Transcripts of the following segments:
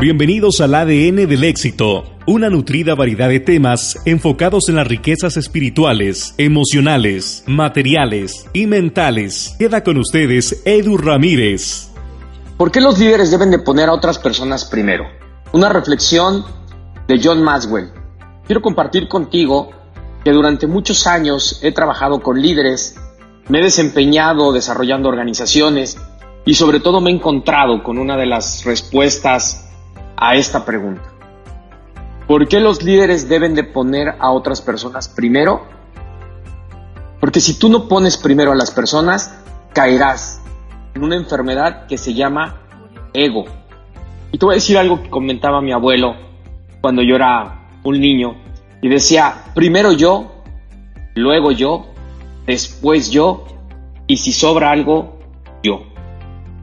Bienvenidos al ADN del éxito, una nutrida variedad de temas enfocados en las riquezas espirituales, emocionales, materiales y mentales. Queda con ustedes Edu Ramírez. ¿Por qué los líderes deben de poner a otras personas primero? Una reflexión de John Maxwell. Quiero compartir contigo que durante muchos años he trabajado con líderes me he desempeñado desarrollando organizaciones y sobre todo me he encontrado con una de las respuestas a esta pregunta. ¿Por qué los líderes deben de poner a otras personas primero? Porque si tú no pones primero a las personas, caerás en una enfermedad que se llama ego. Y te voy a decir algo que comentaba mi abuelo cuando yo era un niño y decía, primero yo, luego yo después yo y si sobra algo, yo.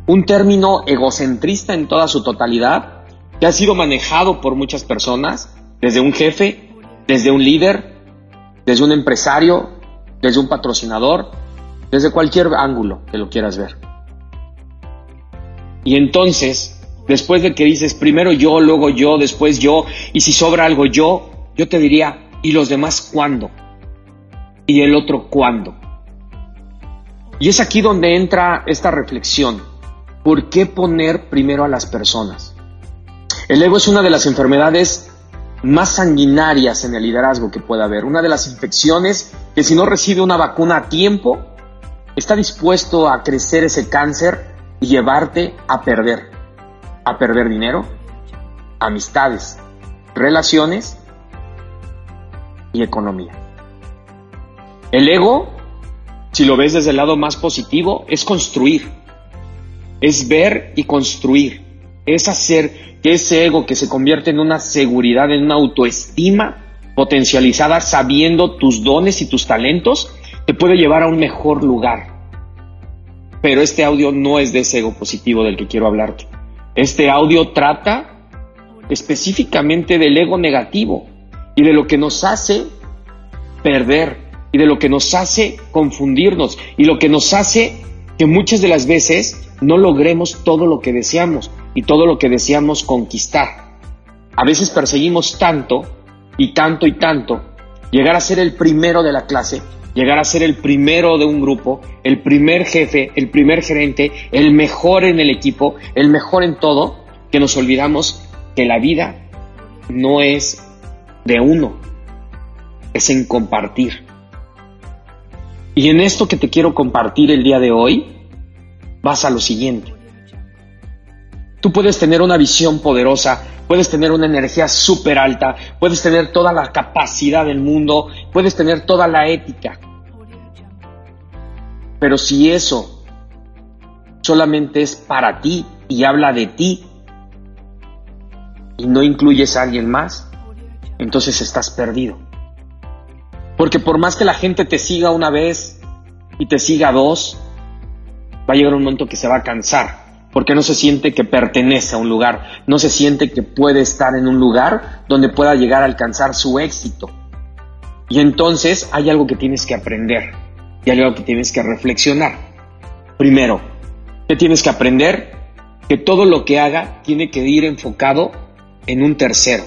Un término egocentrista en toda su totalidad que ha sido manejado por muchas personas, desde un jefe, desde un líder, desde un empresario, desde un patrocinador, desde cualquier ángulo que lo quieras ver. Y entonces, después de que dices primero yo, luego yo, después yo, y si sobra algo yo, yo te diría, ¿y los demás cuándo? Y el otro cuándo. Y es aquí donde entra esta reflexión. ¿Por qué poner primero a las personas? El ego es una de las enfermedades más sanguinarias en el liderazgo que pueda haber. Una de las infecciones que si no recibe una vacuna a tiempo, está dispuesto a crecer ese cáncer y llevarte a perder. A perder dinero, amistades, relaciones y economía. El ego, si lo ves desde el lado más positivo, es construir, es ver y construir, es hacer que ese ego que se convierte en una seguridad, en una autoestima potencializada, sabiendo tus dones y tus talentos, te puede llevar a un mejor lugar. Pero este audio no es de ese ego positivo del que quiero hablarte. Este audio trata específicamente del ego negativo y de lo que nos hace perder, y de lo que nos hace confundirnos y lo que nos hace que muchas de las veces no logremos todo lo que deseamos y todo lo que deseamos conquistar. A veces perseguimos tanto y tanto y tanto, llegar a ser el primero de la clase, llegar a ser el primero de un grupo, el primer jefe, el primer gerente, el mejor en el equipo, el mejor en todo, que nos olvidamos que la vida no es de uno, es en compartir. Y en esto que te quiero compartir el día de hoy, vas a lo siguiente. Tú puedes tener una visión poderosa, puedes tener una energía súper alta, puedes tener toda la capacidad del mundo, puedes tener toda la ética. Pero si eso solamente es para ti y habla de ti y no incluyes a alguien más, entonces estás perdido. Porque por más que la gente te siga una vez y te siga dos, va a llegar un momento que se va a cansar. Porque no se siente que pertenece a un lugar, no se siente que puede estar en un lugar donde pueda llegar a alcanzar su éxito. Y entonces hay algo que tienes que aprender y hay algo que tienes que reflexionar. Primero, ¿qué tienes que aprender? Que todo lo que haga tiene que ir enfocado en un tercero,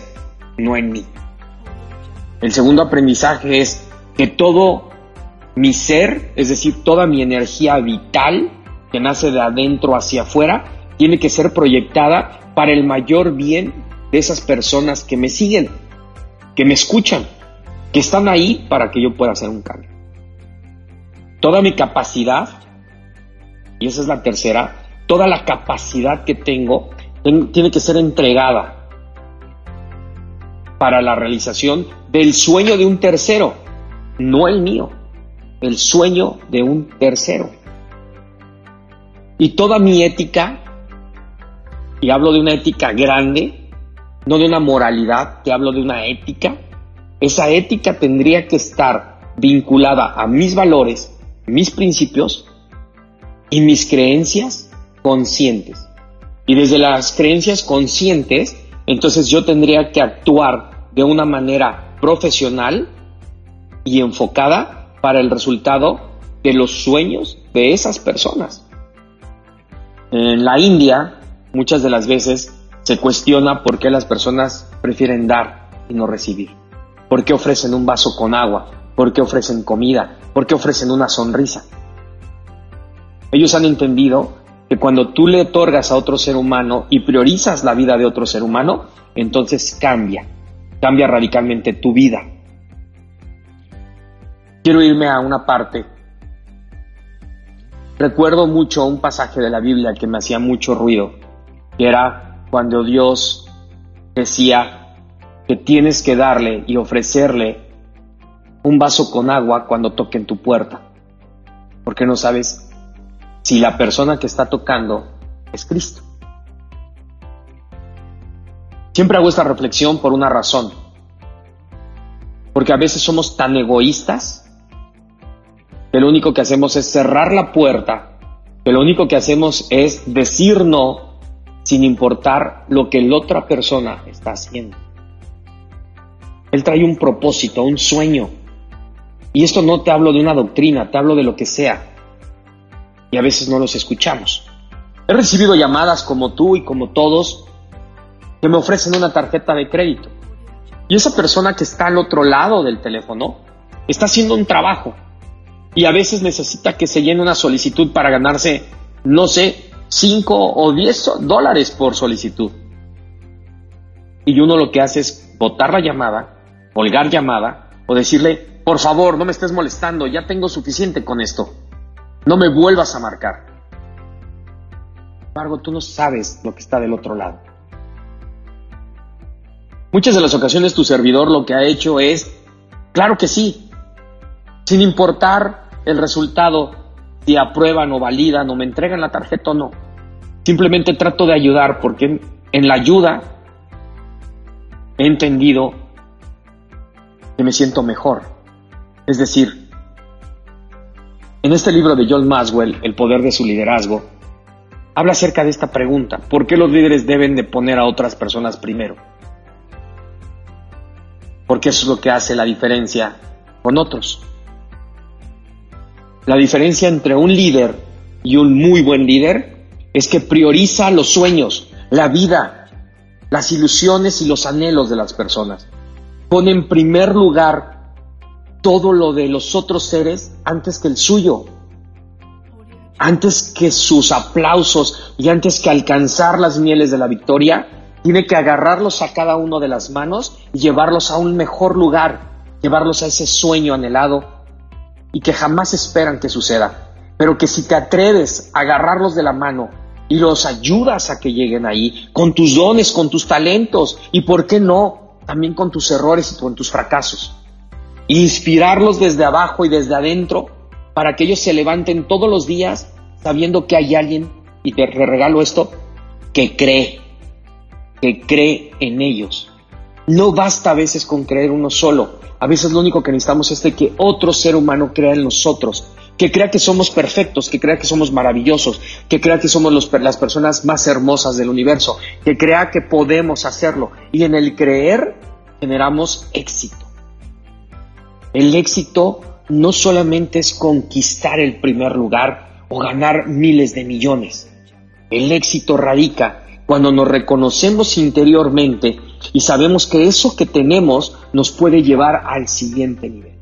no en mí. El segundo aprendizaje es que todo mi ser, es decir, toda mi energía vital que nace de adentro hacia afuera, tiene que ser proyectada para el mayor bien de esas personas que me siguen, que me escuchan, que están ahí para que yo pueda hacer un cambio. Toda mi capacidad, y esa es la tercera, toda la capacidad que tengo tiene que ser entregada para la realización del sueño de un tercero, no el mío. el sueño de un tercero. Y toda mi ética, y hablo de una ética grande, no de una moralidad, te hablo de una ética, esa ética tendría que estar vinculada a mis valores, mis principios y mis creencias conscientes. Y desde las creencias conscientes, entonces yo tendría que actuar de una manera profesional y enfocada para el resultado de los sueños de esas personas. En la India, muchas de las veces se cuestiona por qué las personas prefieren dar y no recibir. ¿Por qué ofrecen un vaso con agua? ¿Por qué ofrecen comida? ¿Por qué ofrecen una sonrisa? Ellos han entendido que cuando tú le otorgas a otro ser humano y priorizas la vida de otro ser humano, entonces cambia, cambia radicalmente tu vida. Quiero irme a una parte. Recuerdo mucho un pasaje de la Biblia que me hacía mucho ruido, que era cuando Dios decía que tienes que darle y ofrecerle un vaso con agua cuando toquen tu puerta, porque no sabes si la persona que está tocando es Cristo. Siempre hago esta reflexión por una razón, porque a veces somos tan egoístas que lo único que hacemos es cerrar la puerta, que lo único que hacemos es decir no sin importar lo que la otra persona está haciendo. Él trae un propósito, un sueño. Y esto no te hablo de una doctrina, te hablo de lo que sea a veces no los escuchamos. He recibido llamadas como tú y como todos que me ofrecen una tarjeta de crédito. Y esa persona que está al otro lado del teléfono está haciendo un trabajo y a veces necesita que se llene una solicitud para ganarse, no sé, 5 o 10 dólares por solicitud. Y uno lo que hace es botar la llamada, colgar llamada o decirle, por favor, no me estés molestando, ya tengo suficiente con esto. No me vuelvas a marcar. Sin embargo, tú no sabes lo que está del otro lado. Muchas de las ocasiones tu servidor lo que ha hecho es, claro que sí, sin importar el resultado, si aprueban o validan o me entregan la tarjeta o no. Simplemente trato de ayudar porque en la ayuda he entendido que me siento mejor. Es decir, en este libro de John Maswell, El poder de su liderazgo, habla acerca de esta pregunta, ¿por qué los líderes deben de poner a otras personas primero? Porque eso es lo que hace la diferencia con otros. La diferencia entre un líder y un muy buen líder es que prioriza los sueños, la vida, las ilusiones y los anhelos de las personas. Pone en primer lugar todo lo de los otros seres antes que el suyo, antes que sus aplausos y antes que alcanzar las mieles de la victoria, tiene que agarrarlos a cada uno de las manos y llevarlos a un mejor lugar, llevarlos a ese sueño anhelado y que jamás esperan que suceda. Pero que si te atreves a agarrarlos de la mano y los ayudas a que lleguen ahí, con tus dones, con tus talentos y, ¿por qué no?, también con tus errores y con tus fracasos inspirarlos desde abajo y desde adentro para que ellos se levanten todos los días sabiendo que hay alguien, y te regalo esto, que cree, que cree en ellos. No basta a veces con creer uno solo, a veces lo único que necesitamos es que otro ser humano crea en nosotros, que crea que somos perfectos, que crea que somos maravillosos, que crea que somos las personas más hermosas del universo, que crea que podemos hacerlo. Y en el creer generamos éxito. El éxito no solamente es conquistar el primer lugar o ganar miles de millones. El éxito radica cuando nos reconocemos interiormente y sabemos que eso que tenemos nos puede llevar al siguiente nivel.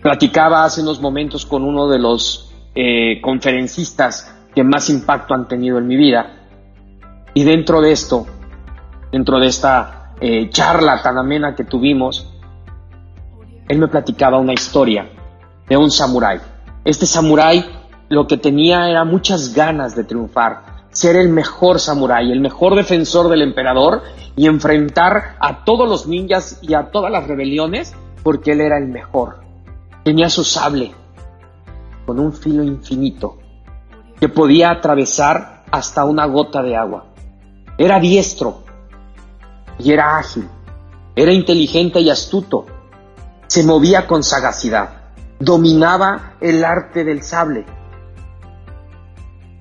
Platicaba hace unos momentos con uno de los eh, conferencistas que más impacto han tenido en mi vida y dentro de esto, dentro de esta eh, charla tan amena que tuvimos, él me platicaba una historia de un samurái. Este samurái lo que tenía era muchas ganas de triunfar, ser el mejor samurái, el mejor defensor del emperador y enfrentar a todos los ninjas y a todas las rebeliones porque él era el mejor. tenía su sable con un filo infinito que podía atravesar hasta una gota de agua. Era diestro y era ágil, era inteligente y astuto, se movía con sagacidad, dominaba el arte del sable,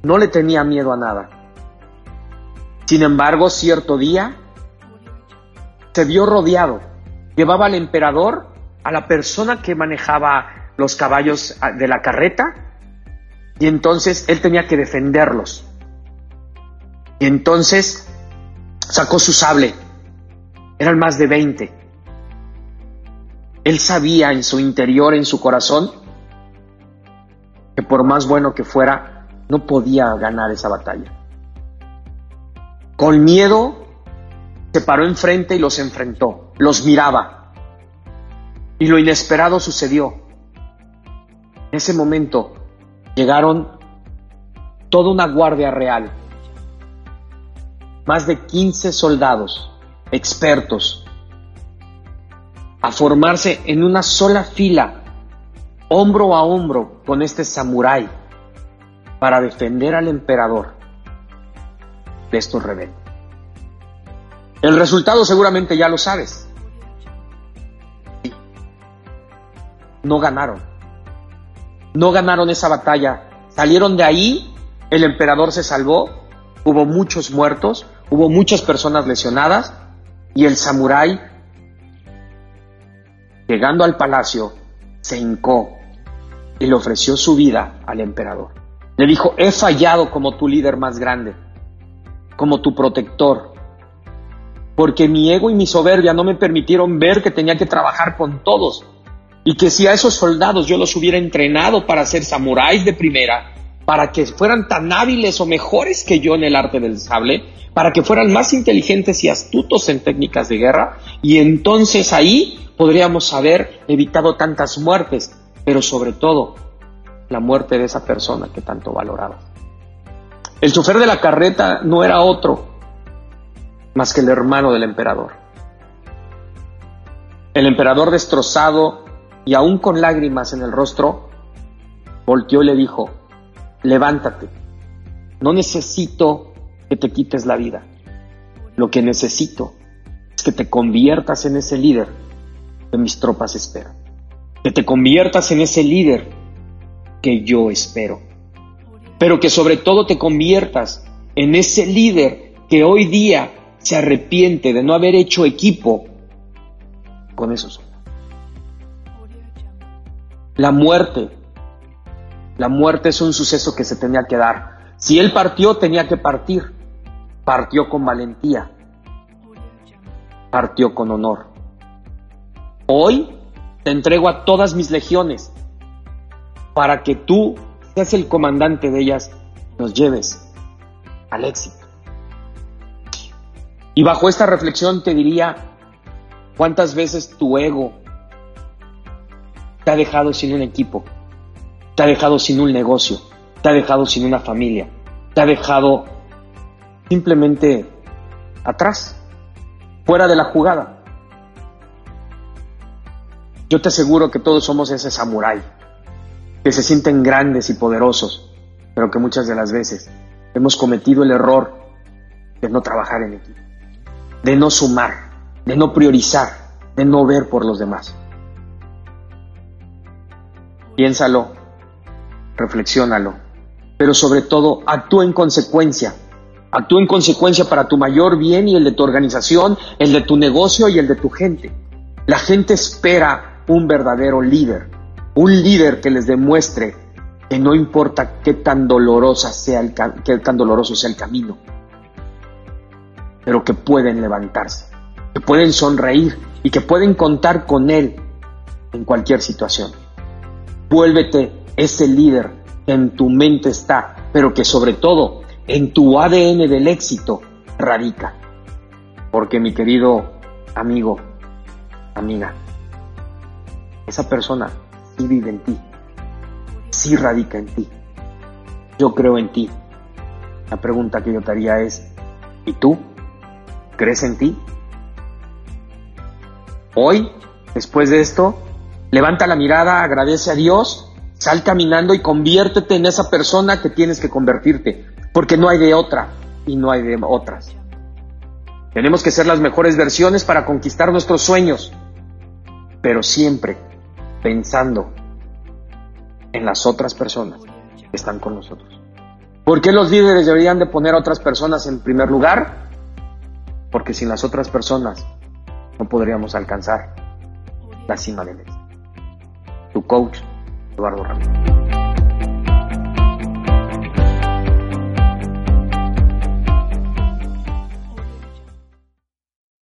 no le tenía miedo a nada. Sin embargo, cierto día se vio rodeado, llevaba al emperador, a la persona que manejaba los caballos de la carreta, y entonces él tenía que defenderlos. Y entonces sacó su sable. Eran más de 20. Él sabía en su interior, en su corazón, que por más bueno que fuera, no podía ganar esa batalla. Con miedo, se paró enfrente y los enfrentó, los miraba. Y lo inesperado sucedió. En ese momento llegaron toda una guardia real, más de 15 soldados expertos, a formarse en una sola fila, hombro a hombro con este samurái, para defender al emperador de estos rebeldes. El resultado seguramente ya lo sabes. No ganaron. No ganaron esa batalla. Salieron de ahí, el emperador se salvó, hubo muchos muertos, hubo muchas personas lesionadas y el samurái, llegando al palacio, se hincó y le ofreció su vida al emperador. Le dijo, he fallado como tu líder más grande, como tu protector, porque mi ego y mi soberbia no me permitieron ver que tenía que trabajar con todos y que si a esos soldados yo los hubiera entrenado para ser samuráis de primera, para que fueran tan hábiles o mejores que yo en el arte del sable, para que fueran más inteligentes y astutos en técnicas de guerra, y entonces ahí podríamos haber evitado tantas muertes, pero sobre todo la muerte de esa persona que tanto valoraba. El chofer de la carreta no era otro más que el hermano del emperador. El emperador destrozado y aún con lágrimas en el rostro, volteó y le dijo, levántate, no necesito que te quites la vida, lo que necesito es que te conviertas en ese líder que mis tropas esperan, que te conviertas en ese líder que yo espero, pero que sobre todo te conviertas en ese líder que hoy día se arrepiente de no haber hecho equipo con esos la muerte. La muerte es un suceso que se tenía que dar. Si él partió, tenía que partir. Partió con valentía. Partió con honor. Hoy te entrego a todas mis legiones para que tú seas el comandante de ellas, nos lleves al éxito. Y bajo esta reflexión te diría, ¿cuántas veces tu ego te ha dejado sin un equipo, te ha dejado sin un negocio, te ha dejado sin una familia, te ha dejado simplemente atrás, fuera de la jugada. Yo te aseguro que todos somos ese samurái, que se sienten grandes y poderosos, pero que muchas de las veces hemos cometido el error de no trabajar en equipo, de no sumar, de no priorizar, de no ver por los demás. Piénsalo, reflexiónalo, pero sobre todo actúa en consecuencia. Actúa en consecuencia para tu mayor bien y el de tu organización, el de tu negocio y el de tu gente. La gente espera un verdadero líder, un líder que les demuestre que no importa qué tan dolorosa sea el, qué tan doloroso sea el camino, pero que pueden levantarse, que pueden sonreír y que pueden contar con él en cualquier situación. Vuélvete ese líder en tu mente está, pero que sobre todo en tu ADN del éxito radica. Porque mi querido amigo, amiga, esa persona sí vive en ti, sí radica en ti. Yo creo en ti. La pregunta que yo te haría es, ¿y tú? ¿Crees en ti? Hoy, después de esto, Levanta la mirada, agradece a Dios, sal caminando y conviértete en esa persona que tienes que convertirte, porque no hay de otra y no hay de otras. Tenemos que ser las mejores versiones para conquistar nuestros sueños, pero siempre pensando en las otras personas que están con nosotros. ¿Por qué los líderes deberían de poner a otras personas en primer lugar? Porque sin las otras personas no podríamos alcanzar la cima del éxito. Tu coach, Eduardo Ramírez.